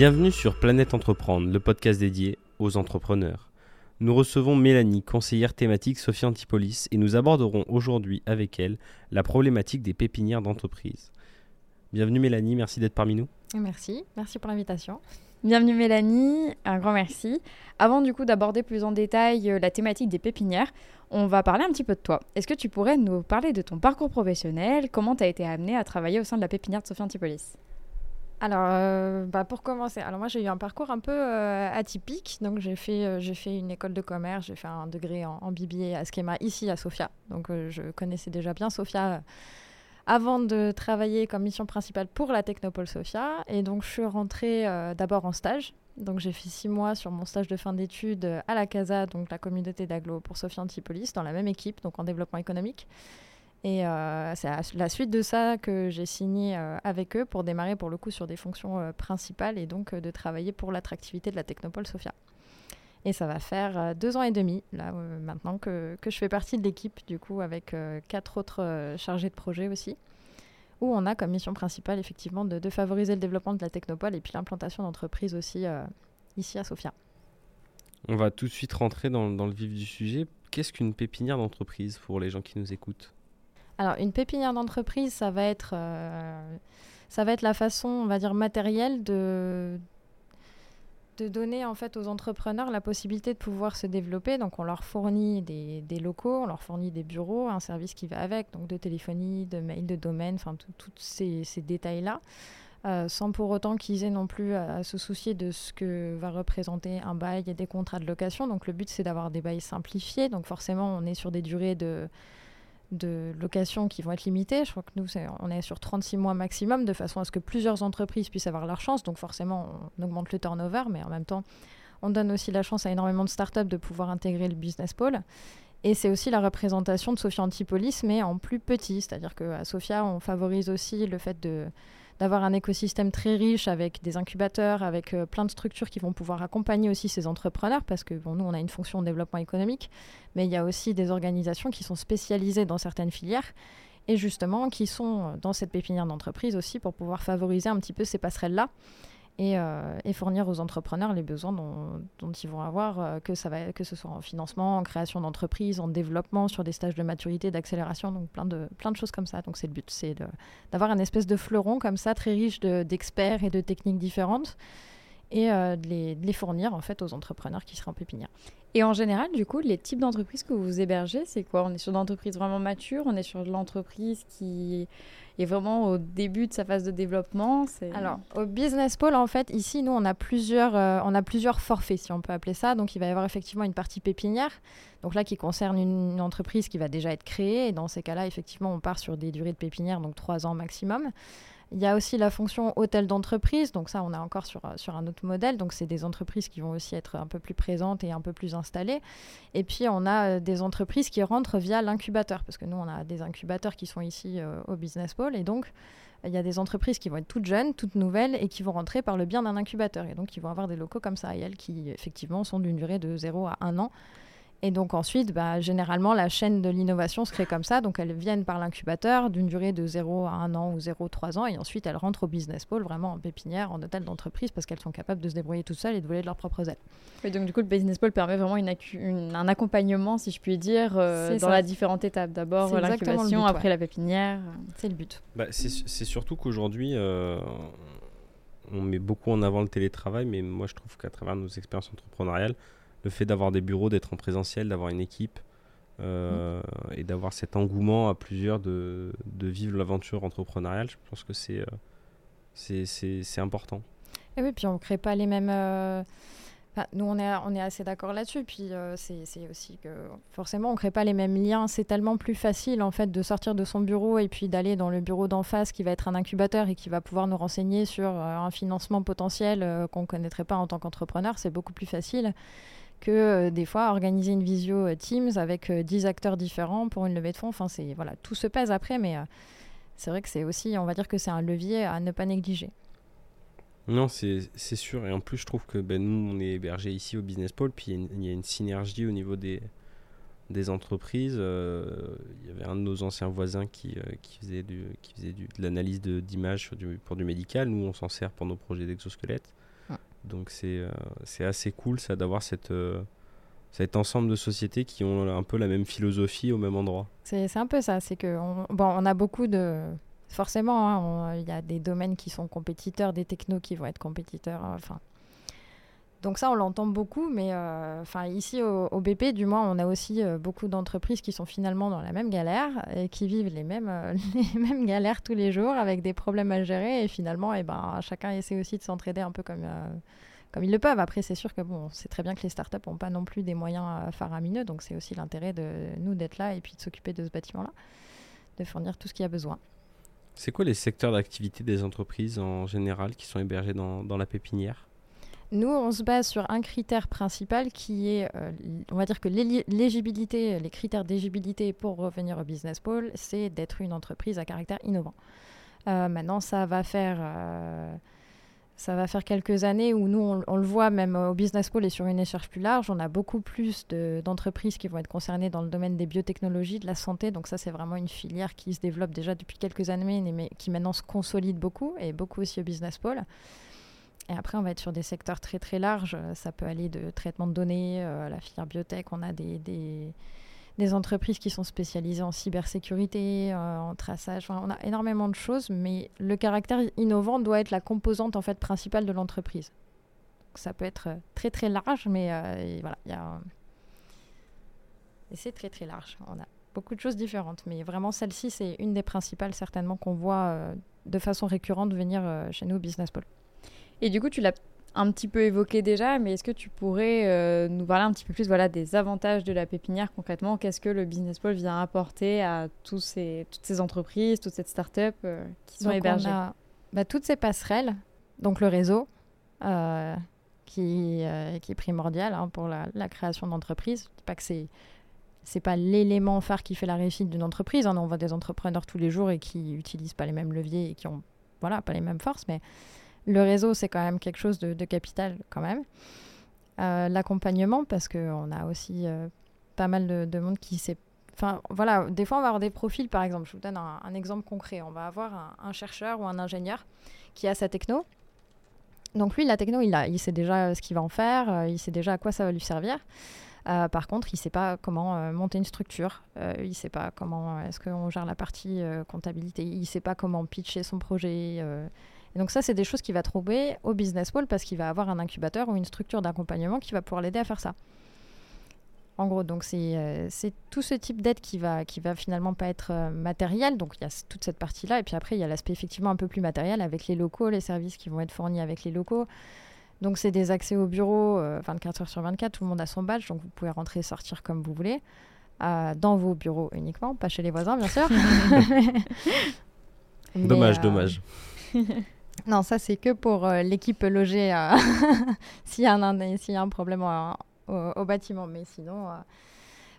Bienvenue sur Planète Entreprendre, le podcast dédié aux entrepreneurs. Nous recevons Mélanie, conseillère thématique Sophie Antipolis, et nous aborderons aujourd'hui avec elle la problématique des pépinières d'entreprise. Bienvenue Mélanie, merci d'être parmi nous. Merci, merci pour l'invitation. Bienvenue Mélanie, un grand merci. Avant du coup d'aborder plus en détail euh, la thématique des pépinières, on va parler un petit peu de toi. Est-ce que tu pourrais nous parler de ton parcours professionnel? Comment tu as été amenée à travailler au sein de la pépinière de Sophie Antipolis? Alors, euh, bah, pour commencer, alors moi j'ai eu un parcours un peu euh, atypique. Donc j'ai fait, j'ai fait une école de commerce, j'ai fait un degré en, en BBA à Schema ici à Sofia. Donc je connaissais déjà bien Sofia avant de travailler comme mission principale pour la Technopole Sofia. Et donc, je suis rentrée euh, d'abord en stage. Donc, j'ai fait six mois sur mon stage de fin d'études à la CASA, donc la communauté d'aglo pour Sofia Antipolis, dans la même équipe, donc en développement économique. Et euh, c'est à la suite de ça que j'ai signé euh, avec eux pour démarrer pour le coup sur des fonctions principales et donc de travailler pour l'attractivité de la Technopole Sofia. Et ça va faire euh, deux ans et demi, là, euh, maintenant que, que, je fais partie de l'équipe, du coup, avec euh, quatre autres chargés de projet aussi, où on a comme mission principale, effectivement, de, de favoriser le développement de la technopole et puis l'implantation d'entreprises aussi ici à Sofia. On va tout de suite rentrer dans, dans le vif du sujet. Qu'est-ce qu'une pépinière d'entreprise pour les gens qui nous écoutent? Alors, une pépinière d'entreprise, ça va être... ça va être la façon, on va dire, matérielle de, de donner en fait aux entrepreneurs la possibilité de pouvoir se développer. Donc on leur fournit des, locaux, on leur fournit des bureaux, un service qui va avec, donc de téléphonie, de mail, de domaine, enfin tous ces, détails-là. Euh, sans pour autant qu'ils aient non plus à, se soucier de ce que va représenter un bail et des contrats de location. Donc le but c'est d'avoir des bails simplifiés. Donc forcément on est sur des durées de de location qui vont être limitées. Je crois que nous, on est sur 36 mois maximum, de façon à ce que plusieurs entreprises puissent avoir leur chance. Donc forcément, on augmente le turnover, mais en même temps, on donne aussi la chance à énormément de startups de pouvoir intégrer le business pôle. Et c'est aussi la représentation de Sophia Antipolis, mais en plus petit. C'est-à-dire qu'à Sophia, on favorise aussi le fait de d'avoir un écosystème très riche avec des incubateurs, avec euh, plein de structures qui vont pouvoir accompagner aussi ces entrepreneurs, parce que bon, nous, on a une fonction de développement économique, mais il y a aussi des organisations qui sont spécialisées dans certaines filières et justement qui sont dans cette pépinière d'entreprise aussi pour pouvoir favoriser un petit peu ces passerelles-là. Euh, et, fournir aux entrepreneurs les besoins dont, ils vont avoir, euh, que, ça va, que ce soit en financement, en création d'entreprise, en développement, sur des stages de maturité, d'accélération, donc plein de, plein de choses comme ça. Donc c'est le but, c'est d'avoir un espèce de fleuron comme ça, très riche d'experts et de techniques différentes, et euh, de, les, fournir en fait aux entrepreneurs qui seraient en pépinière. Et en général, du coup, les types d'entreprises que vous hébergez, c'est quoi? On est sur d'entreprises vraiment matures, on est sur de l'entreprise qui est vraiment au début de sa phase de développement. Alors, au Business Pole, en fait, ici, nous, on a, plusieurs, euh, on a plusieurs forfaits, si on peut appeler ça. Donc, il va y avoir effectivement une partie pépinière, donc là, qui concerne une, entreprise qui va déjà être créée. Et dans ces cas-là, effectivement, on part sur des durées de pépinière, donc trois ans maximum. Il y a aussi la fonction hôtel d'entreprise. Donc ça, on est encore sur, euh, sur un autre modèle. Donc c'est des entreprises qui vont aussi être un peu plus présentes et un peu plus installées. Et puis on a euh, des entreprises qui rentrent via l'incubateur. Parce que nous, on a des incubateurs qui sont ici euh, au Business Pole. Et donc, il y a des entreprises qui vont être toutes jeunes, toutes nouvelles et qui vont rentrer par le bien d'un incubateur. Et donc, ils vont avoir des locaux comme ça, et elles, qui effectivement sont d'une durée de 0 à 1 an. Et donc ensuite, bah, généralement, la chaîne de l'innovation se crée comme ça. Donc elles viennent par l'incubateur d'une durée de 0 à 1 an ou 0 3 ans. Et ensuite, elles rentrent au business pole, vraiment en pépinière, en hôtel d'entreprise, parce qu'elles sont capables de se débrouiller toutes seules et de voler de leurs propres ailes. Et donc du coup, le business pole permet vraiment une un accompagnement, si je puis dire, euh, dans la différentes étapes. D'abord l'incubation, après la pépinière. C'est le but. Bah, c'est surtout qu'aujourd'hui... Euh, on met beaucoup en avant le télétravail, mais moi je trouve qu'à travers nos expériences entrepreneuriales, le fait d'avoir des bureaux, d'être en présentiel, d'avoir une équipe euh, et d'avoir cet engouement à plusieurs de, de vivre l'aventure entrepreneuriale, je pense que c'est euh, important. Et oui, puis on ne crée pas les mêmes. Euh, nous, on est, on est assez d'accord là-dessus. Puis c'est aussi que forcément, on ne crée pas les mêmes liens. C'est tellement plus facile en fait de sortir de son bureau et puis d'aller dans le bureau d'en face qui va être un incubateur et qui va pouvoir nous renseigner sur un financement potentiel qu'on ne connaîtrait pas en tant qu'entrepreneur. C'est beaucoup plus facile que euh, des fois organiser une visio euh, Teams avec 10 euh, acteurs différents pour une levée de fonds. Enfin, c'est voilà, tout se pèse après, mais c'est vrai que c'est aussi, on va dire que c'est un levier à ne pas négliger. Non, c'est sûr. Et en plus, je trouve que ben, nous, on est hébergé ici au Business Pole, puis il y, a une synergie au niveau des, des entreprises. Il y avait un de nos anciens voisins qui, faisait, du, qui faisait de l'analyse d'images pour du médical. Nous, on s'en sert pour nos projets d'exosquelettes. Donc c'est c'est assez cool ça d'avoir cette cet ensemble de sociétés qui ont un peu la même philosophie au même endroit. C'est un peu ça, c'est que on, bon, on a beaucoup de forcément, hein, il y a des domaines qui sont compétiteurs, des technos qui vont être compétiteurs. Enfin, donc ça, on l'entend beaucoup, mais euh, enfin ici au, BP, du moins, on a aussi euh, beaucoup d'entreprises qui sont finalement dans la même galère et qui vivent les mêmes, euh, les mêmes galères tous les jours avec des problèmes à gérer. Et finalement, eh ben, chacun essaie aussi de s'entraider un peu comme, comme ils le peuvent. Après, c'est sûr que bon, c'est très bien que les startups n'ont pas non plus des moyens faramineux, donc c'est aussi l'intérêt de nous d'être là et puis de s'occuper de ce bâtiment-là, de fournir tout ce qu'il y a besoin. C'est quoi les secteurs d'activité des entreprises en général qui sont hébergés dans la pépinière? Nous, on se base sur un critère principal qui est, euh, on va dire que l'éligibilité, les critères d'éligibilité pour revenir au business pole, c'est d'être une entreprise à caractère innovant. Euh, maintenant, ça va faire, euh, ça va faire quelques années où nous, on, le voit même au business pole et sur une échelle plus large, on a beaucoup plus d'entreprises qui vont être concernées dans le domaine des biotechnologies, de la santé. Donc ça, c'est vraiment une filière qui se développe déjà depuis quelques années, mais qui maintenant se consolide beaucoup et beaucoup aussi au business pole. Et après, on va être sur des secteurs très très larges. Ça peut aller de traitement de données euh, la filière biotech. On a des, des, entreprises qui sont spécialisées en cybersécurité, euh, en traçage. on a énormément de choses, mais le caractère innovant doit être la composante en fait principale de l'entreprise. Ça peut être très très large, mais euh, y a et c'est très très large. On a beaucoup de choses différentes, mais vraiment celle-ci, c'est une des principales certainement qu'on voit de façon récurrente venir chez nous au Business Pole. Et du coup, tu l'as un petit peu évoqué déjà, mais est-ce que tu pourrais euh, nous parler un petit peu plus voilà, des avantages de la pépinière concrètement? Qu'est-ce que le Business Pole vient apporter à tous ces, toutes ces entreprises, toute cette start-up euh, qui sont hébergées on a, bah, Toutes ces passerelles, donc le réseau, euh, qui, qui, est primordial hein, pour la, création d'entreprises. Pas que c'est c'est pas l'élément phare qui fait la réussite d'une entreprise. Hein. On voit des entrepreneurs tous les jours et qui utilisent pas les mêmes leviers et qui ont voilà pas les mêmes forces, mais le réseau, c'est quand même quelque chose de, capital quand même. Euh, l'accompagnement, parce qu'on a aussi euh, pas mal de, monde qui sait. Enfin, voilà, des fois, on va avoir des profils, par exemple. Je vous donne un, exemple concret. On va avoir un, chercheur ou un ingénieur qui a sa techno. Donc, lui, la techno, il, a, il sait déjà ce qu'il va en faire, euh, il sait déjà à quoi ça va lui servir. par contre, il ne sait pas comment monter une structure, il ne sait pas comment est-ce qu'on gère la partie comptabilité, il ne sait pas comment pitcher son projet, et donc ça, c'est des choses qu'il va trouver au Business Wall parce qu'il va avoir un incubateur ou une structure d'accompagnement qui va pouvoir l'aider à faire ça. En gros, donc c'est euh, tout ce type d'aide qui va, qui va finalement pas être euh, matériel. Donc il y a toute cette partie-là. Et puis après, il y a l'aspect effectivement un peu plus matériel avec les locaux, les services qui vont être fournis avec les locaux. Donc c'est des accès au bureau 24 euh, heures sur 24. Tout le monde a son badge. Donc vous pouvez rentrer et sortir comme vous voulez. dans vos bureaux uniquement, pas chez les voisins, bien sûr. dommage, dommage. Non, ça c'est que pour euh, l'équipe logée euh, s'il y, a un problème au, bâtiment. Mais sinon,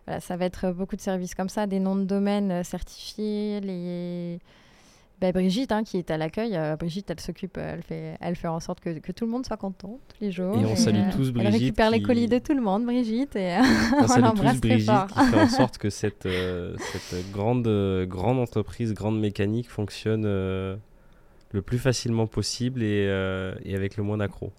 euh, ça va être beaucoup de services comme ça, des noms de domaine certifiés, les... Bah, Brigitte, hein, qui est à l'accueil, Brigitte, elle s'occupe, elle fait, elle fait en sorte que, tout le monde soit content tous les jours. Et on salue tous Brigitte. Elle récupère les colis de tout le monde, Brigitte. Et on, salue tous Brigitte qui fait en sorte que cette, cette grande, grande entreprise, grande mécanique fonctionne le plus facilement possible et, euh, et avec le moins d'accro.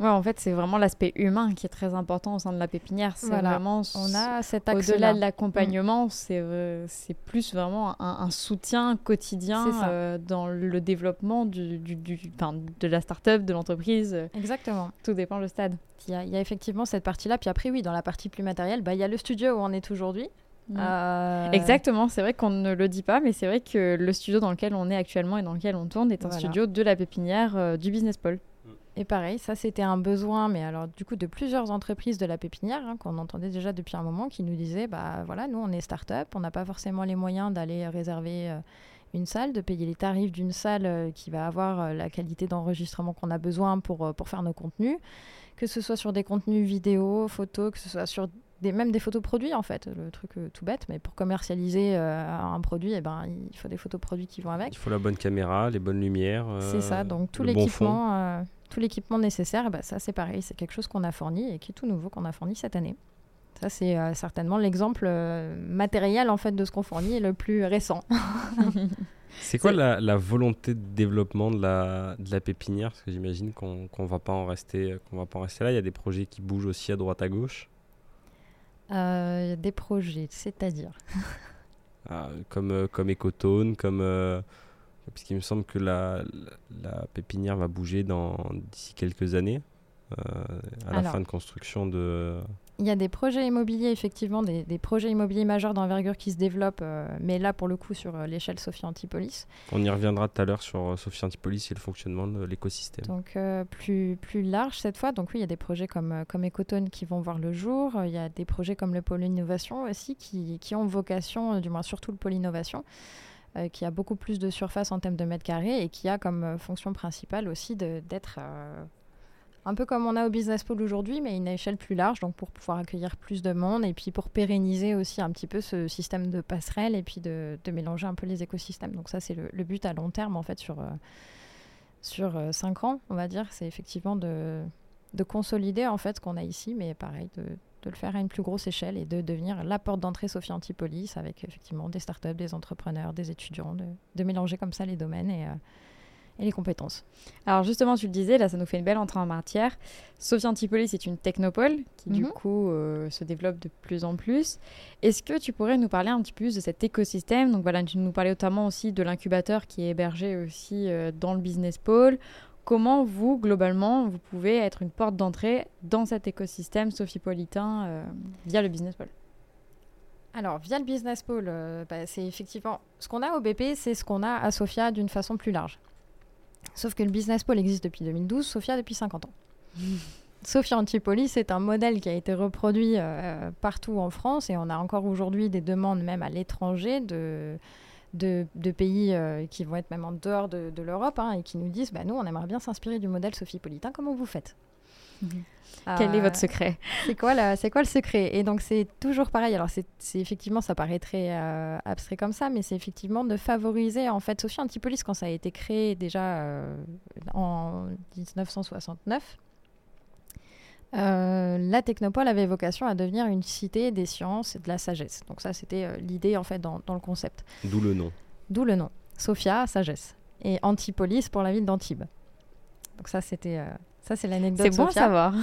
Ouais, en fait, c'est vraiment l'aspect humain qui est très important au sein de la pépinière. C'est vraiment on a cet au-delà de l'accompagnement, mm. c'est euh, c'est plus vraiment un, soutien quotidien euh, dans le développement du, du, du de la start-up, de l'entreprise. Exactement. Tout dépend le stade. Il y, a, il y a effectivement cette partie-là. Puis après, oui, dans la partie plus matérielle, bah, il y a le studio où on est aujourd'hui. Euh, Exactement, c'est vrai qu'on ne le dit pas, mais c'est vrai que le studio dans lequel on est actuellement et dans lequel on tourne est un studio de la pépinière euh, du Business Pole. Mm. Et pareil, ça c'était un besoin, mais alors du coup de plusieurs entreprises de la pépinière hein, qu'on entendait déjà depuis un moment, qui nous disaient bah voilà, nous on est start-up, on n'a pas forcément les moyens d'aller réserver euh, une salle, de payer les tarifs d'une salle qui va avoir la qualité d'enregistrement qu'on a besoin pour, pour faire nos contenus, que ce soit sur des contenus vidéo, photos, que ce soit sur même des photos produits en fait, le truc euh, tout bête, mais pour commercialiser euh, un produit, et eh ben, il faut des photos produits qui vont avec. Il faut la bonne caméra, les bonnes lumières. c'est ça, euh, donc tout l'équipement tout l'équipement nécessaire, bah, ça c'est pareil, c'est quelque chose qu'on a fourni et qui est tout nouveau qu'on a fourni cette année. Ça, c'est euh, certainement l'exemple euh, matériel en fait de ce qu'on fournit le plus récent. c'est quoi la, la, volonté de développement de la, de la pépinière? Parce que j'imagine qu'on ne va pas en rester qu'on va pas en rester là. Il y a des projets qui bougent aussi à droite à gauche. Euh, des projets, c'est-à-dire ah, comme comme Ecotone, comme puisqu'il me semble que la, la, la, pépinière va bouger dans d'ici quelques années. à la fin de construction de il y a des projets immobiliers, effectivement, des, projets immobiliers majeurs d'envergure qui se développent, euh, mais là, pour le coup, sur euh, l'échelle Sophie Antipolis. On y reviendra tout à l'heure sur euh, Sophie Antipolis et le fonctionnement de l'écosystème. Donc, plus, plus large cette fois. Donc, oui, il y a des projets comme, comme Ecotone qui vont voir le jour. Il y a des projets comme le pôle innovation aussi qui, qui ont vocation, du moins surtout le pôle innovation, qui a beaucoup plus de surface en termes de mètres carrés et qui a comme fonction principale aussi d'être un peu comme on a au Business Pole aujourd'hui, mais à une échelle plus large, donc pour pouvoir accueillir plus de monde et puis pour pérenniser aussi un petit peu ce système de passerelle et puis de, mélanger un peu les écosystèmes. Donc ça, c'est le, but à long terme, en fait, sur, euh, euh, cinq ans, on va dire. C'est effectivement de, de consolider, en fait, ce qu'on a ici, mais pareil, de, de, le faire à une plus grosse échelle et de devenir la porte d'entrée Sophie Antipolis avec effectivement des startups, des entrepreneurs, des étudiants, de, mélanger comme ça les domaines et... Euh, et les compétences. Alors justement, tu le disais, là ça nous fait une belle entrée en matière. Sophie Antipolis c'est une technopole qui du mhm. coup euh, se développe de plus en plus. Est-ce que tu pourrais nous parler un petit peu de cet écosystème? Donc voilà, tu nous parlais notamment aussi de l'incubateur qui est hébergé aussi euh, dans le business pole. Comment vous, globalement, vous pouvez être une porte d'entrée dans cet écosystème sophipolitain euh, via le business pole alors, via le Business Pole, bah, c'est effectivement ce qu'on a au BP, c'est ce qu'on a à Sophia d'une façon plus large. Sauf que le Business Pole existe depuis 2012, Sophia depuis 50 ans. Sophia Antipolis, c'est un modèle qui a été reproduit euh, partout en France et on a encore aujourd'hui des demandes même à l'étranger de, de, pays euh, qui vont être même en dehors de, l'Europe hein, et qui nous disent bah, nous, on aimerait bien s'inspirer du modèle sophipolitain. Comment vous faites? Mhm. Quel est votre secret C'est quoi, c'est quoi le secret? Et donc c'est toujours pareil. Alors c'est, effectivement, ça paraît très euh, abstrait comme ça, mais c'est effectivement de favoriser en fait Sophie Antipolis quand ça a été créé déjà euh, en 1969. Euh, la Technopole avait vocation à devenir une cité des sciences et de la sagesse. Donc ça, c'était l'idée en fait dans, dans, le concept. D'où le nom. D'où le nom. Sophia, sagesse. Et Antipolis pour la ville d'Antibes. Donc ça, c'était ça, c'est l'anecdote. C'est bon à savoir.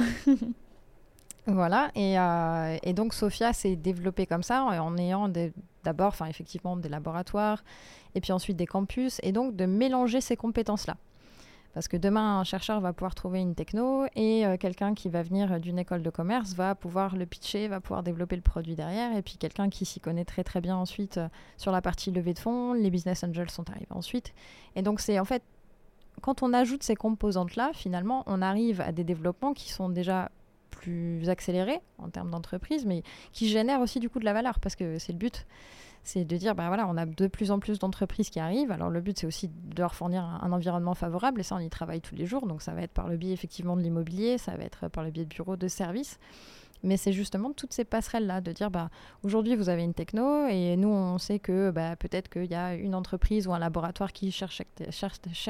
voilà. Et, euh, et, donc, Sophia s'est développée comme ça, en ayant d'abord, enfin, effectivement, des laboratoires, et puis ensuite des campus, et donc de mélanger ces compétences-là. Parce que demain, un chercheur va pouvoir trouver une techno et euh, quelqu'un qui va venir d'une école de commerce va pouvoir le pitcher, va pouvoir développer le produit derrière. Et puis quelqu'un qui s'y connaît très très bien ensuite euh, sur la partie levée de fonds, les business angels sont arrivés ensuite. Et donc c'est en fait quand on ajoute ces composantes-là, finalement, on arrive à des développements qui sont déjà plus accélérés en termes d'entreprise, mais qui génèrent aussi du coup de la valeur, parce que c'est le but. C'est de dire, bah voilà, on a de plus en plus d'entreprises qui arrivent. Alors le but, c'est aussi de leur fournir un, environnement favorable, et ça, on y travaille tous les jours. Donc ça va être par le biais effectivement de l'immobilier, ça va être par le biais de bureaux de services. Mais c'est justement toutes ces passerelles-là, de dire bah, aujourd'hui vous avez une techno et nous on sait que bah, peut-être qu'il y a une entreprise ou un laboratoire qui cherche,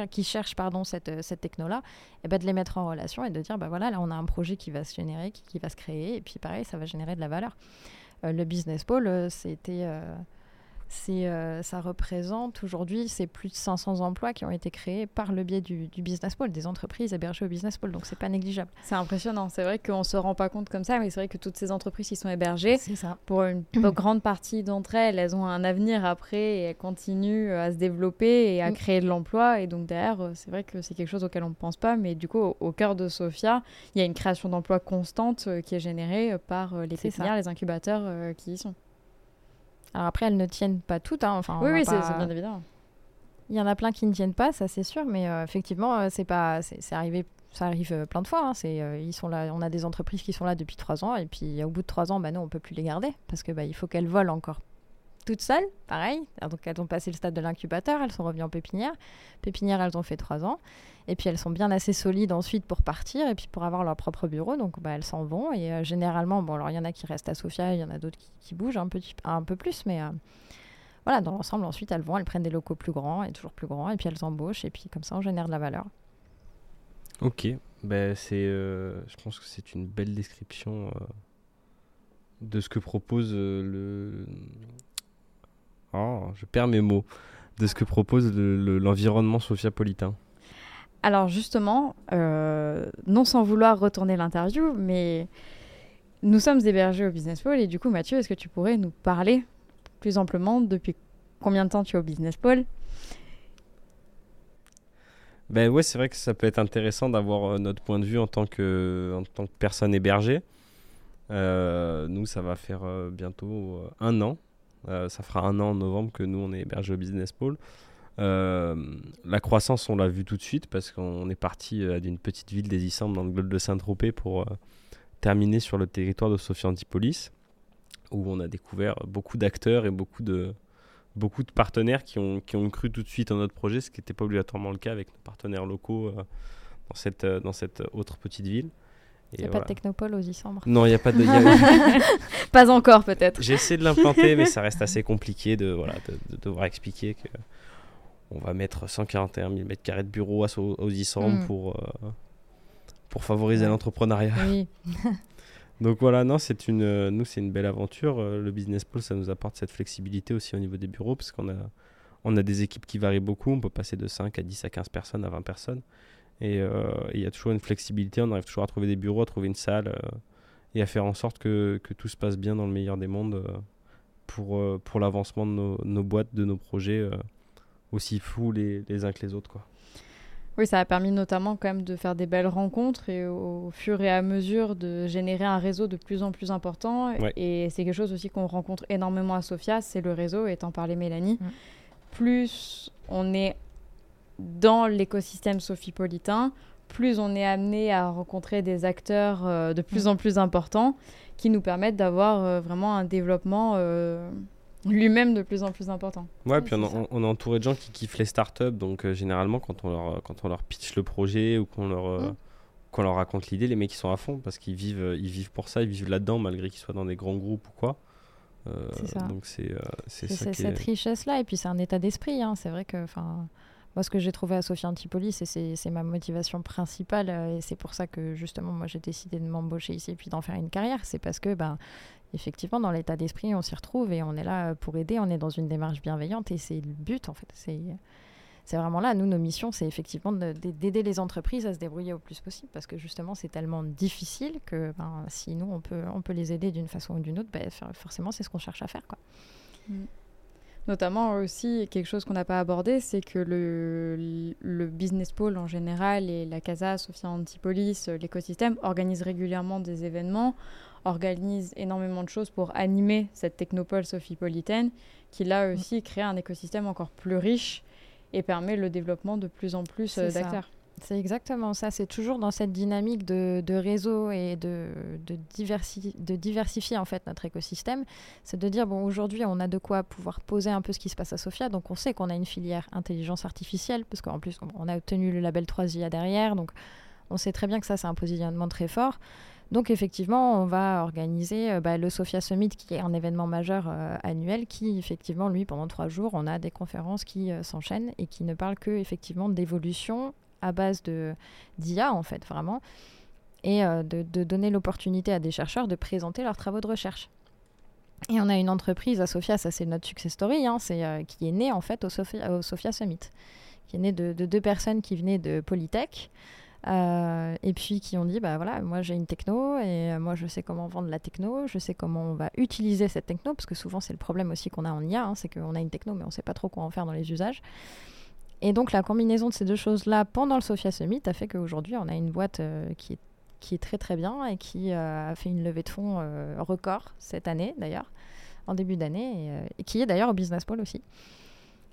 qui cherche pardon, cette, cette techno-là, et bah, de les mettre en relation et de dire bah, voilà, là on a un projet qui va se générer, qui, va se créer, et puis pareil, ça va générer de la valeur. Euh, le business pole, euh, c'était. Euh, euh, ça représente aujourd'hui, c'est plus de 500 emplois qui ont été créés par le biais du, business pole, des entreprises hébergées au business pole. Donc c'est pas négligeable. C'est impressionnant. C'est vrai qu'on se rend pas compte comme ça, mais c'est vrai que toutes ces entreprises qui sont hébergées, ça. pour une grande partie d'entre elles, elles ont un avenir après et elles continuent à se développer et à mm. créer de l'emploi. Et donc derrière, euh, c'est vrai que c'est quelque chose auquel on ne pense pas, mais du coup, au, cœur de Sophia, il y a une création d'emplois constante euh, qui est générée par les pépinières, les incubateurs qui y sont. Alors après, elles ne tiennent pas toutes. Hein. Enfin, oui, oui, c'est bien évident. Il y en a plein qui ne tiennent pas, ça c'est sûr, mais euh, effectivement, euh, c'est pas, c'est arrivé, ça arrive euh, plein de fois. Hein. C'est, ils sont là, on a des entreprises qui sont là depuis trois ans, et puis au bout de trois ans, bah non, on peut plus les garder parce que bah, il faut qu'elles volent encore toutes seules, pareil. Donc elles ont passé le stade de l'incubateur, elles sont revenues en pépinière. Pépinière, elles ont fait trois ans. Et puis elles sont bien assez solides ensuite pour partir et puis pour avoir leur propre bureau. Donc bah, elles s'en vont. Et euh, généralement, bon, alors il y en a qui restent à Sofia, il y en a d'autres qui, bougent un, petit, un peu plus. Mais euh, voilà, dans l'ensemble, ensuite elles vont, elles prennent des locaux plus grands et toujours plus grands. Et puis elles embauchent. Et puis comme ça, on génère de la valeur. Ok. Ben, c'est, euh, je pense que c'est une belle description de ce que propose le. Oh, je perds mes mots. De ce que propose l'environnement sophiapolitain. Alors justement, non sans vouloir retourner l'interview, mais nous sommes hébergés au Business Pole et du coup, Mathieu, est-ce que tu pourrais nous parler plus amplement depuis combien de temps tu es au Business Pole ben ouais, c'est vrai que ça peut être intéressant d'avoir euh, notre point de vue en tant que, en tant que personne hébergée. Euh, nous, ça va faire euh, bientôt un an. Ça fera un an en novembre que nous, on est hébergé au Business Pole. la croissance, on l'a vu tout de suite parce qu'on est parti d'une petite ville des Issambres dans le golfe de Saint-Tropez pour terminé sur le territoire de Sophia Antipolis, où on a découvert beaucoup d'acteurs et beaucoup de, beaucoup de partenaires qui ont, qui ont cru tout de suite en notre projet, ce qui n'était pas obligatoirement le cas avec nos partenaires locaux euh, dans, cette, euh, dans cette autre petite ville. Il n'y a pas de technopole aux Issambres Non, il n'y a pas de. pas encore, peut-être. J'essaie de l'implanter, mais ça reste assez compliqué de, voilà, de, devoir expliquer que on va mettre 141 000 m2 de bureaux aux, aux Issambres mm. pour, euh, pour favoriser l'entrepreneuriat. Oui. Donc voilà, non, c'est une, euh, nous c'est une belle aventure. Euh, le business pole, ça nous apporte cette flexibilité aussi au niveau des bureaux, parce qu'on a, on a des équipes qui varient beaucoup. On peut passer de 5 à 10 à 15 personnes à 20 personnes. Et euh, il y a toujours une flexibilité. On arrive toujours à trouver des bureaux, à trouver une salle et à faire en sorte que, que, tout se passe bien dans le meilleur des mondes pour, pour l'avancement de nos, nos, boîtes, de nos projets aussi fous les, les uns que les autres. Quoi. Oui, ça a permis notamment quand même de faire des belles rencontres et au, fur et à mesure de générer un réseau de plus en plus important. Et c'est quelque chose aussi qu'on rencontre énormément à Sofia, c'est le réseau, étant parlé Mélanie. Mm. Plus on est dans l'écosystème sophipolitain, plus on est amené à rencontrer des acteurs euh, de plus mm. en plus importants qui nous permettent d'avoir euh, vraiment un développement euh, lui-même de plus en plus important. Ouais, puis on, on, est entouré de gens qui kiffent les startups, donc euh, généralement quand on, leur, quand on leur pitch le projet ou qu'on leur, euh, mm. leur raconte l'idée, les mecs ils sont à fond parce qu'ils vivent, ils vivent pour ça, ils vivent là-dedans malgré qu'ils soient dans des grands groupes ou quoi. Euh, c'est ça. Donc c'est c'est cette richesse-là et puis c'est un état d'esprit. Hein. C'est vrai que moi ce que j'ai trouvé à Sophie Antipolis et c'est ma motivation principale et c'est pour ça que justement moi j'ai décidé de m'embaucher ici et puis d'en faire une carrière. C'est parce que ben, effectivement, dans l'état d'esprit, on s'y retrouve et on est là pour aider, on est dans une démarche bienveillante et c'est le but en fait. C'est, vraiment là, nous, nos missions, c'est effectivement d'aider les entreprises à se débrouiller au plus possible parce que justement, c'est tellement difficile que ben, si nous, on peut, on peut les aider d'une façon ou d'une autre, ben, forcément, c'est ce qu'on cherche à faire. Quoi. Mm. Notamment aussi, quelque chose qu'on n'a pas abordé, c'est que le, le, business pole en général et la CASA, Sophia Antipolis, l'écosystème organisent régulièrement des événements organise énormément de choses pour animer cette technopole sophipolitaine, qui là mm. aussi crée un écosystème encore plus riche et permet le développement de plus en plus euh, d'acteurs. C'est exactement ça. C'est toujours dans cette dynamique de, réseau et de, de, de, diversifier en fait notre écosystème. C'est de dire bon aujourd'hui on a de quoi pouvoir poser un peu ce qui se passe à Sofia. Donc on sait qu'on a une filière intelligence artificielle parce qu'en plus on a obtenu le label 3IA derrière. Donc on sait très bien que ça c'est un positionnement très fort. Donc effectivement, on va organiser euh, bah, le Sophia Summit, qui est un événement majeur euh, annuel, qui effectivement, lui, pendant trois jours, on a des conférences qui euh, s'enchaînent et qui ne parlent que effectivement d'évolution à base de d'IA en fait vraiment, et de, donner l'opportunité à des chercheurs de présenter leurs travaux de recherche. Et on a une entreprise à Sophia, ça c'est notre success story, hein, c'est qui est née en fait au Sophia, au Sophia Summit, qui est née de, de deux personnes qui venaient de Polytech. Euh, et puis qui ont dit bah voilà moi j'ai une techno et euh, moi je sais comment vendre la techno je sais comment on va utiliser cette techno parce que souvent c'est le problème aussi qu'on a en IA hein, c'est qu'on a une techno mais on sait pas trop quoi en faire dans les usages et donc la combinaison de ces deux choses là pendant le Sophia Summit a fait qu'aujourd'hui on a une boîte euh, qui est qui est très très bien et qui a fait une levée de fonds record cette année d'ailleurs en début d'année et, qui est d'ailleurs au Business Pole aussi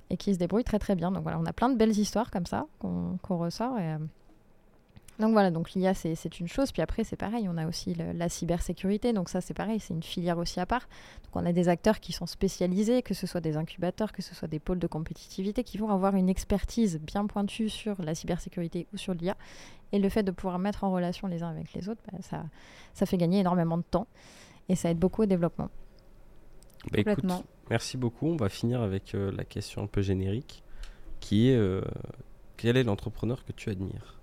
et qui se débrouille très très bien. Donc voilà on a plein de belles histoires comme ça qu'on ressort et donc voilà, donc l'IA c'est une chose, puis après c'est pareil, on a aussi la cybersécurité, donc ça c'est pareil, c'est une filière aussi à part. Donc on a des acteurs qui sont spécialisés, que ce soit des incubateurs, que ce soit des pôles de compétitivité, qui vont avoir une expertise bien pointue sur la cybersécurité ou sur l'IA. Et le fait de pouvoir mettre en relation les uns avec les autres, bah, ça, ça fait gagner énormément de temps et ça aide beaucoup au développement. Bah, écoute, merci beaucoup. On va finir avec euh, la question un peu générique qui est euh, quel est l'entrepreneur que tu admires?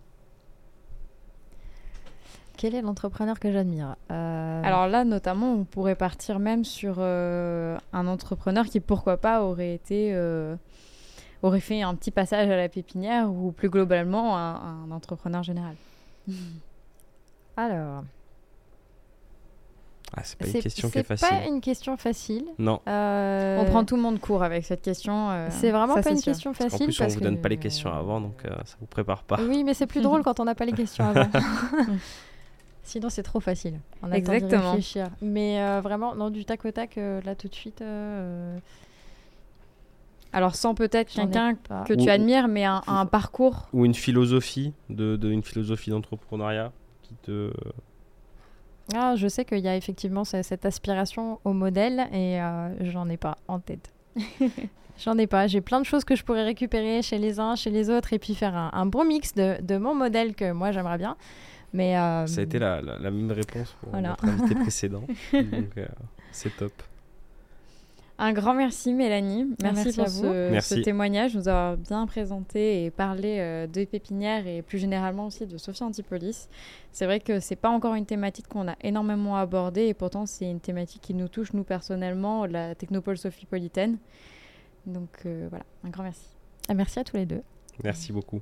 Quel est l'entrepreneur que j'admire? Euh, Alors là, notamment, on pourrait partir même sur euh, un entrepreneur qui, pourquoi pas, aurait été, euh, aurait fait un petit passage à la pépinière ou plus globalement un, un entrepreneur général. alors, Ah, c'est pas une question qui est c'est facile. pas une question facile. Non. Euh, On prend tout le monde court avec cette question. euh, C'est vraiment ça, pas une sûr. question En facile. plus, on parce vous donne que- pas les questions avant, donc euh, ça vous prépare pas. Oui, mais c'est plus drôle quand on n'a pas les questions avant. Sinon, c'est trop facile. On a Exactement. réfléchir. Mais euh, vraiment, non, du tac au tac, euh, là tout de suite. euh, Alors, sans peut-être quelqu'un que Ou- tu admires, mais un, un parcours. Ou une philosophie de, de- une philosophie d'entrepreneuriat qui te. Ah, je sais qu'il y a effectivement ce- cette aspiration au modèle et euh, j'en ai pas en tête. j'en ai pas. J'ai plein de choses que je pourrais récupérer chez les uns, chez les autres et puis faire un, un bon mix de, de mon modèle que moi j'aimerais bien. Mais euh, Ça a été la, la- la même réponse pour Voilà. notre invité précédent. donc euh, c'est top. Un grand merci Mélanie, merci, merci pour à vous. ce, Merci. ce témoignage, nous avoir bien présenté et parlé euh, de pépinière et plus généralement aussi de Sophie Antipolis. C'est vrai que c'est pas encore une thématique qu'on a énormément abordée et pourtant c'est une thématique qui nous touche nous personnellement, la Technopole Sophipolitaine. Donc euh, voilà, un grand merci. ah, merci à tous les deux. Merci beaucoup.